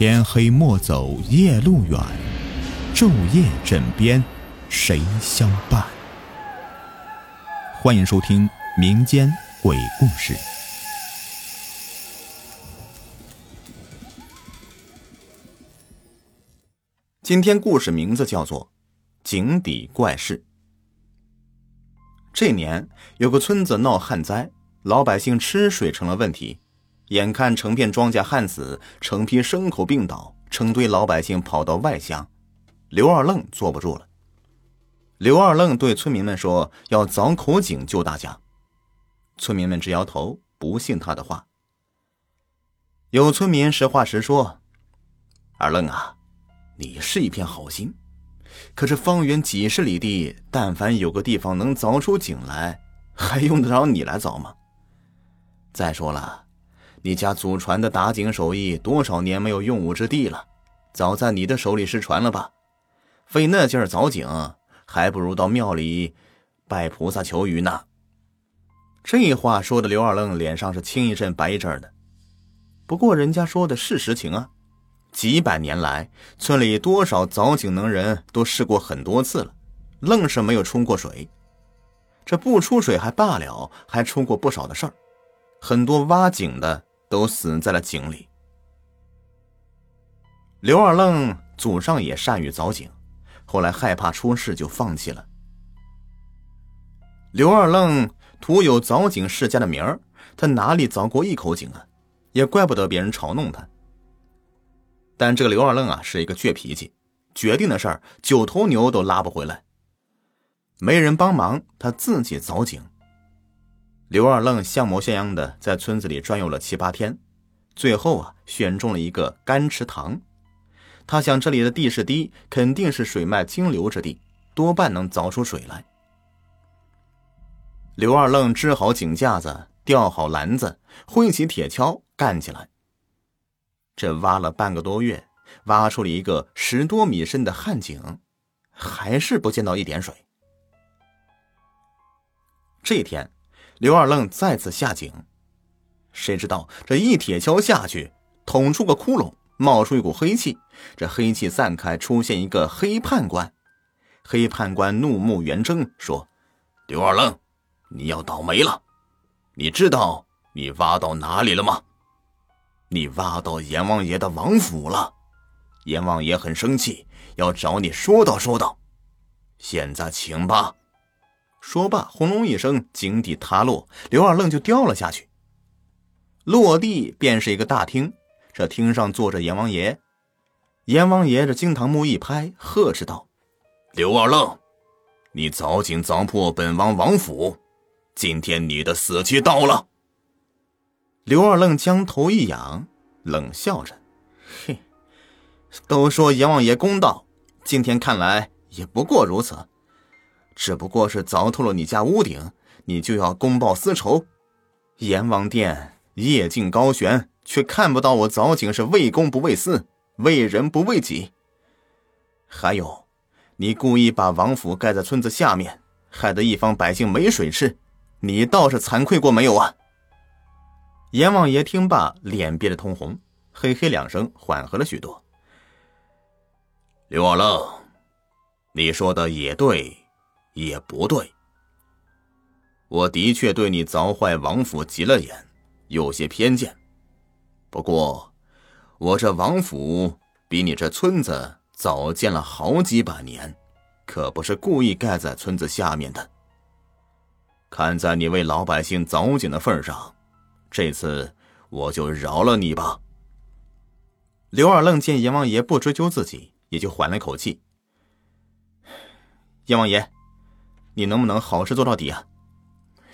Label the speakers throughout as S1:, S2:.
S1: 天黑莫走夜路远，昼夜枕边谁相伴？欢迎收听民间鬼故事。
S2: 今天故事名字叫做《井底怪事》。这年有个村子闹旱灾，老百姓吃水成了问题。眼看成片庄稼旱死，成批牲口病倒，成堆老百姓跑到外乡，刘二愣坐不住了。刘二愣对村民们说：“要凿口井救大家。”村民们直摇头，不信他的话。有村民实话实说：“二愣啊，你是一片好心，可是方圆几十里地，但凡有个地方能凿出井来，还用得着你来凿吗？再说了。”你家祖传的打井手艺多少年没有用武之地了，早在你的手里失传了吧？费那劲儿凿井，还不如到庙里拜菩萨求雨呢。这话说的刘二愣脸上是青一阵白一阵的。不过人家说的是实情啊，几百年来村里多少凿井能人都试过很多次了，愣是没有出过水。这不出水还罢了，还出过不少的事儿，很多挖井的。都死在了井里。刘二愣祖上也善于凿井，后来害怕出事就放弃了。刘二愣徒有凿井世家的名儿，他哪里凿过一口井啊？也怪不得别人嘲弄他。但这个刘二愣啊，是一个倔脾气，决定的事儿九头牛都拉不回来。没人帮忙，他自己凿井。刘二愣像模像样的在村子里转悠了七八天，最后啊选中了一个干池塘。他想这里的地势低，肯定是水脉经流之地，多半能凿出水来。刘二愣支好井架子，吊好篮子，挥起铁锹干起来。这挖了半个多月，挖出了一个十多米深的旱井，还是不见到一点水。这天。刘二愣再次下井，谁知道这一铁锹下去，捅出个窟窿，冒出一股黑气。这黑气散开，出现一个黑判官。黑判官怒目圆睁，说：“刘二愣，你要倒霉了！你知道你挖到哪里了吗？你挖到阎王爷的王府了。阎王爷很生气，要找你说道说道。现在请吧。”说罢，轰隆一声，井底塌落，刘二愣就掉了下去。落地便是一个大厅，这厅上坐着阎王爷。阎王爷这惊堂木一拍，呵斥道：“刘二愣，你凿井凿破本王王府，今天你的死期到了。”刘二愣将头一仰，冷笑着：“嘿，都说阎王爷公道，今天看来也不过如此。”只不过是凿透了你家屋顶，你就要公报私仇。阎王殿夜静高悬，却看不到我凿井是为公不为私，为人不为己。还有，你故意把王府盖在村子下面，害得一方百姓没水吃，你倒是惭愧过没有啊？阎王爷听罢，脸憋得通红，嘿嘿两声，缓和了许多。刘二愣，你说的也对。也不对，我的确对你凿坏王府急了眼，有些偏见。不过，我这王府比你这村子早建了好几百年，可不是故意盖在村子下面的。看在你为老百姓凿井的份上，这次我就饶了你吧。刘二愣见阎王爷不追究自己，也就缓了口气。阎王爷。你能不能好事做到底啊？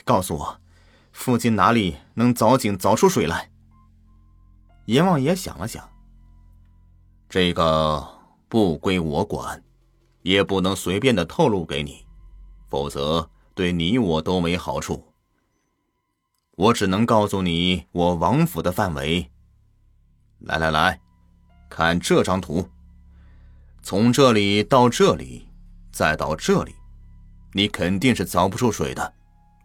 S2: 告诉我，附近哪里能凿井凿出水来？阎王爷想了想，这个不归我管，也不能随便的透露给你，否则对你我都没好处。我只能告诉你我王府的范围。来来来，看这张图，从这里到这里，再到这里。你肯定是凿不出水的，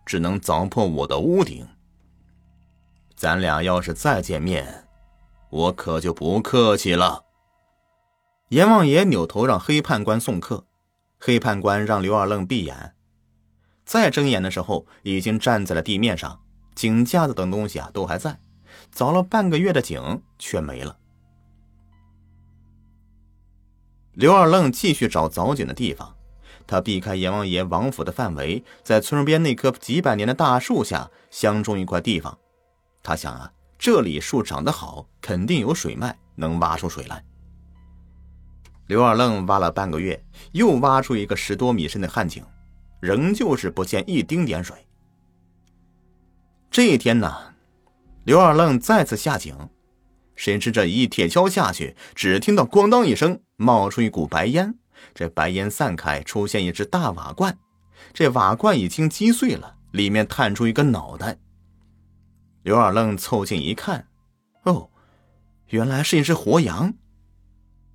S2: 只能凿破我的屋顶。咱俩要是再见面，我可就不客气了。阎王爷扭头让黑判官送客，黑判官让刘二愣闭眼。再睁眼的时候，已经站在了地面上，井架子等东西啊都还在，凿了半个月的井却没了。刘二愣继续找凿井的地方，他避开阎王爷王府的范围，在村边那棵几百年的大树下相中一块地方。他想啊，这里树长得好，肯定有水脉，能挖出水来。刘二愣挖了半个月，又挖出一个十多米深的旱井。仍旧是不见一丁点水。这一天呢，刘二愣再次下井，谁知这一铁锹下去，只听到“咣当”一声，冒出一股白烟。这白烟散开，出现一只大瓦罐，这瓦罐已经击碎了，里面探出一个脑袋。刘二愣凑近一看，哦，原来是一只活羊。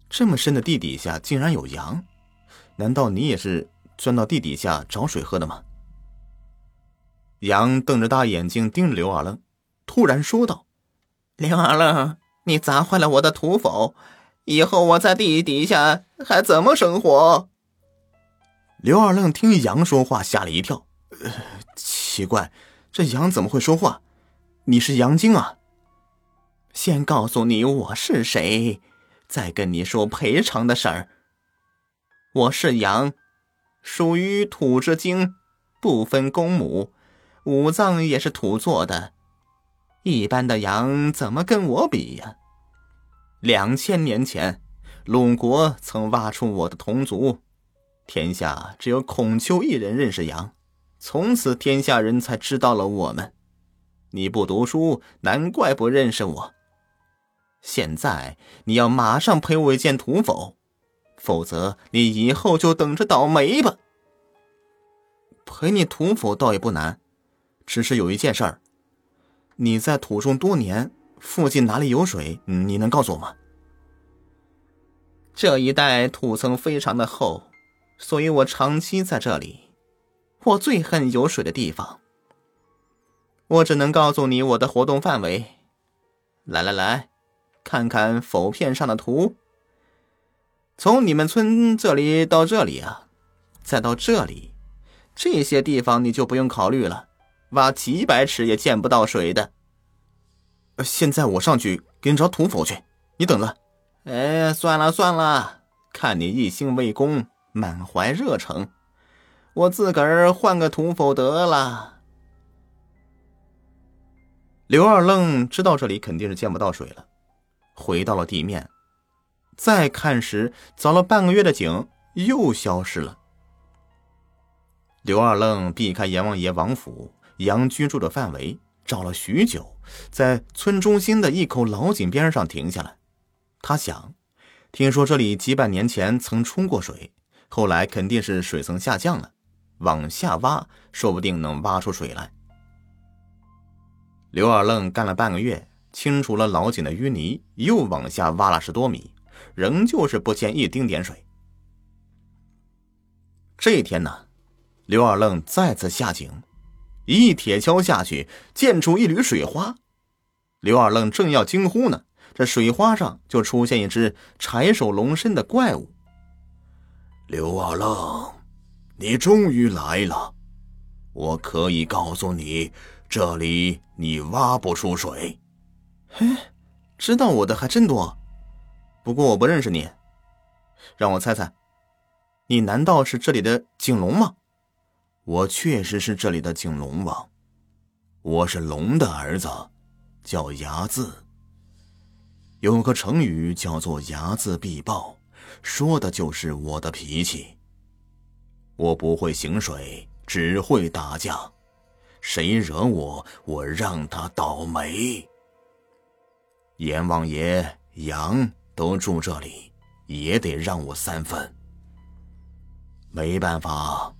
S2: 这么深的地底下竟然有羊，难道你也是？钻到地底下找水喝的吗？羊瞪着大眼睛盯着刘二愣，突然说道：“
S3: 刘二愣，你砸坏了我的土否？以后我在地底下还怎么生活？”
S2: 刘二愣听羊说话，吓了一跳。呃，奇怪，这羊怎么会说话？你是羊精啊？
S3: 先告诉你我是谁，再跟你说赔偿的事儿。我是羊。属于土之精，不分公母，五脏也是土做的。一般的羊怎么跟我比呀？两千年前，鲁国曾挖出我的同族，天下只有孔丘一人认识羊，从此天下人才知道了我们。你不读书，难怪不认识我。现在你要马上赔我一件土否？否则，你以后就等着倒霉吧。
S2: 赔你土否倒也不难，只是有一件事儿。你在土中多年，附近哪里有水？你能告诉我吗？
S3: 这一带土层非常的厚，所以我长期在这里。我最恨有水的地方。我只能告诉你我的活动范围。来来来，看看否片上的图。从你们村这里到这里啊，再到这里，这些地方你就不用考虑了，挖几百尺也见不到水的。
S2: 现在我上去给你找土否去，你等着。
S3: 哎，算了算了，看你一心为公，满怀热诚，我自个儿换个土否得了。
S2: 刘二愣知道这里肯定是见不到水了，回到了地面。再看时，凿了半个月的井又消失了。刘二愣避开阎王爷王府杨居住的范围，找了许久，在村中心的一口老井边上停下来。他想，听说这里几百年前曾冲过水，后来肯定是水层下降了，往下挖，说不定能挖出水来。刘二愣干了半个月，清除了老井的淤泥，又往下挖了十多米。仍旧是不见一丁点水。这一天呢，刘二愣再次下井，一铁锹下去，溅出一缕水花。刘二愣正要惊呼呢，这水花上就出现一只柴手龙身的怪物。
S4: 刘二愣，你终于来了！我可以告诉你，这里你挖不出水。
S2: 嘿，知道我的还真多。不过我不认识你，让我猜猜，你难道是这里的景龙吗？
S4: 我确实是这里的景龙王，我是龙的儿子，叫睚眦。有个成语叫做“睚眦必报”，说的就是我的脾气。我不会行水，只会打架，谁惹我，我让他倒霉。阎王爷杨。都住这里，也得让我三分。没办法，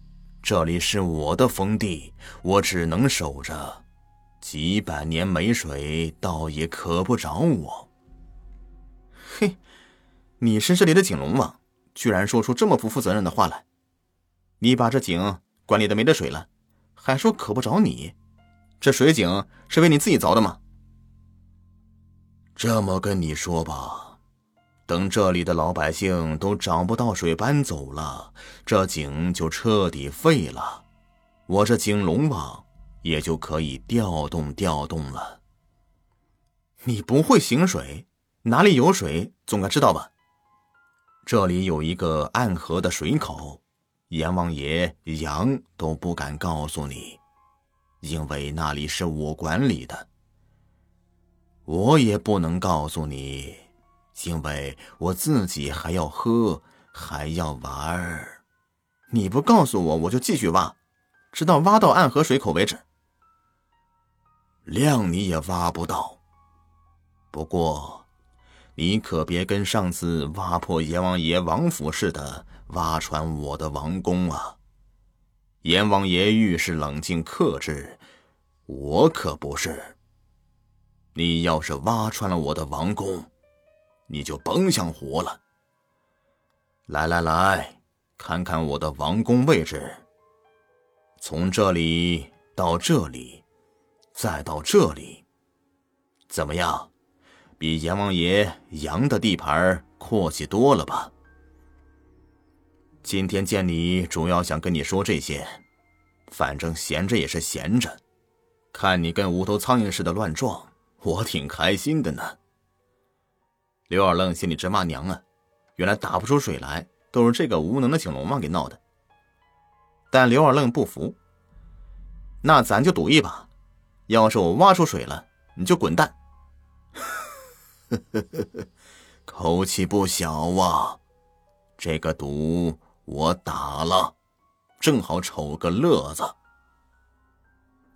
S4: 这里是我的封地，我只能守着。几百年没水，倒也渴不着我。
S2: 嘿，你是这里的井龙王，居然说出这么不负责任的话来！你把这井管理的没得水了，还说渴不着你？这水井是为你自己凿的吗？
S4: 这么跟你说吧，等这里的老百姓都找不到水搬走了，这井就彻底废了，我这井龙王也就可以调动调动了。
S2: 你不会行水，哪里有水总该知道吧？
S4: 这里有一个暗河的水口，阎王爷、杨都不敢告诉你，因为那里是我管理的。我也不能告诉你，因为我自己还要喝，还要玩儿。
S2: 你不告诉我，我就继续挖，直到挖到暗河水口为止。
S4: 量你也挖不到。不过，你可别跟上次挖破阎王爷王府似的挖穿我的王宫啊！阎王爷遇事冷静克制，我可不是。你要是挖穿了我的王宫，你就甭想活了。来来来，看看我的王宫位置。从这里到这里，再到这里，怎么样？比阎王爷杨的地盘阔气多了吧？今天见你，主要想跟你说这些。反正闲着也是闲着，看你跟无头苍蝇似的乱撞。我挺开心的呢。
S2: 刘二愣心里直骂娘啊！原来打不出水来，都是这个无能的井龙王给闹的。但刘二愣不服，那咱就赌一把，要是我挖出水了，你就滚蛋。
S4: 呵呵呵呵，口气不小啊！这个赌我打了，正好瞅个乐子。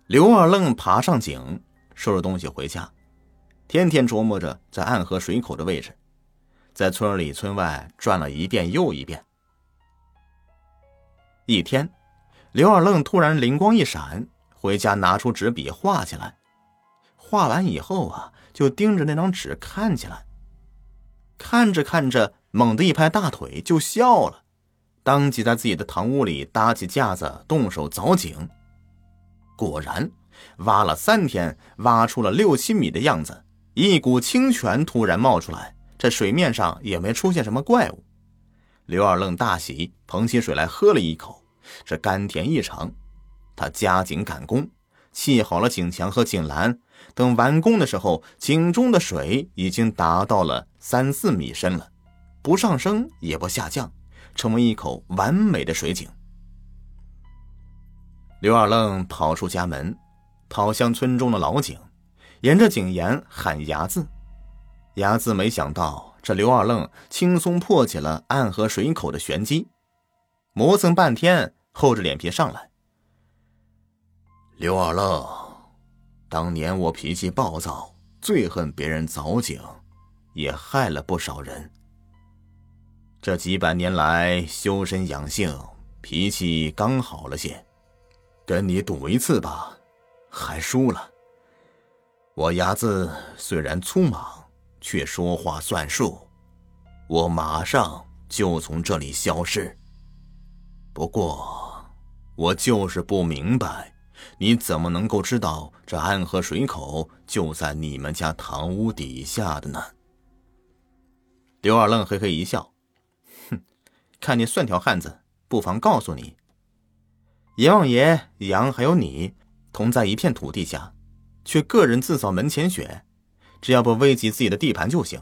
S2: 刘二愣爬上井，收拾东西回家。天天琢磨着在暗河水口的位置，在村里村外转了一遍又一遍。一天，刘二愣突然灵光一闪，回家拿出纸笔画起来。画完以后啊，就盯着那张纸看起来。看着看着，猛地一拍大腿就笑了，当即在自己的堂屋里搭起架子，动手凿井。果然，挖了三天，挖出了六七米的样子。一股清泉突然冒出来，这水面上也没出现什么怪物。刘二愣大喜，捧起水来喝了一口，这甘甜异常。他加紧赶工，砌好了井墙和井栏。等完工的时候，井中的水已经达到了三四米深了，不上升也不下降，成为一口完美的水井。刘二愣跑出家门，跑向村中的老井。沿着井沿喊“字”，“牙字”没想到这刘二愣轻松破解了暗河水口的玄机，磨蹭半天，厚着脸皮上来。
S4: 刘二愣，当年我脾气暴躁，最恨别人凿井，也害了不少人。这几百年来修身养性，脾气刚好了些，跟你赌一次吧，还输了。我牙子虽然粗莽，却说话算数。我马上就从这里消失。不过，我就是不明白，你怎么能够知道这暗河水口就在你们家堂屋底下的呢？
S2: 刘二愣嘿嘿一笑，哼，看你算条汉子，不妨告诉你，阎王爷、杨还有你，同在一片土地下。却个人自扫门前雪，只要不危及自己的地盘就行。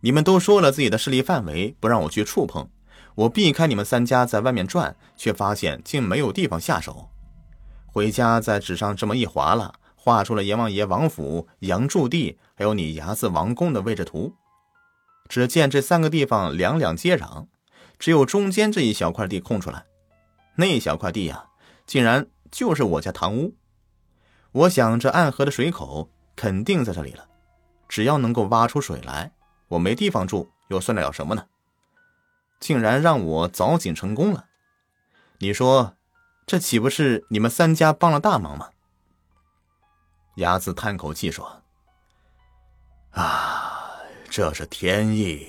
S2: 你们都说了自己的势力范围，不让我去触碰，我避开你们三家在外面转，却发现竟没有地方下手。回家在纸上这么一划了，画出了阎王爷王府、杨驻地，还有你牙子王宫的位置图。只见这三个地方两两接壤，只有中间这一小块地空出来，那一小块地呀，竟然就是我家堂屋。我想，这暗河的水口肯定在这里了。只要能够挖出水来，我没地方住，又算得了什么呢？竟然让我凿井成功了，你说，这岂不是你们三家帮了大忙吗？
S4: 牙子叹口气说：“啊，这是天意，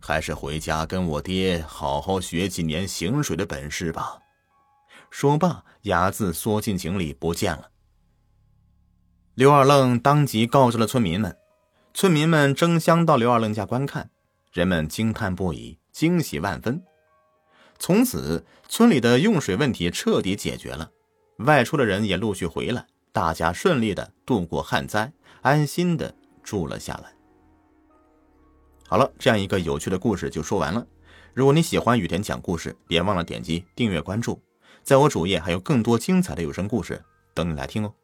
S4: 还是回家跟我爹好好学几年行水的本事吧。”
S2: 说罢，牙子缩进井里不见了。刘二愣当即告知了村民们，村民们争相到刘二愣家观看，人们惊叹不已，惊喜万分。从此，村里的用水问题彻底解决了，外出的人也陆续回来，大家顺利的度过旱灾，安心的住了下来。好了，这样一个有趣的故事就说完了。如果你喜欢雨田讲故事，别忘了点击订阅关注，在我主页还有更多精彩的有声故事等你来听哦。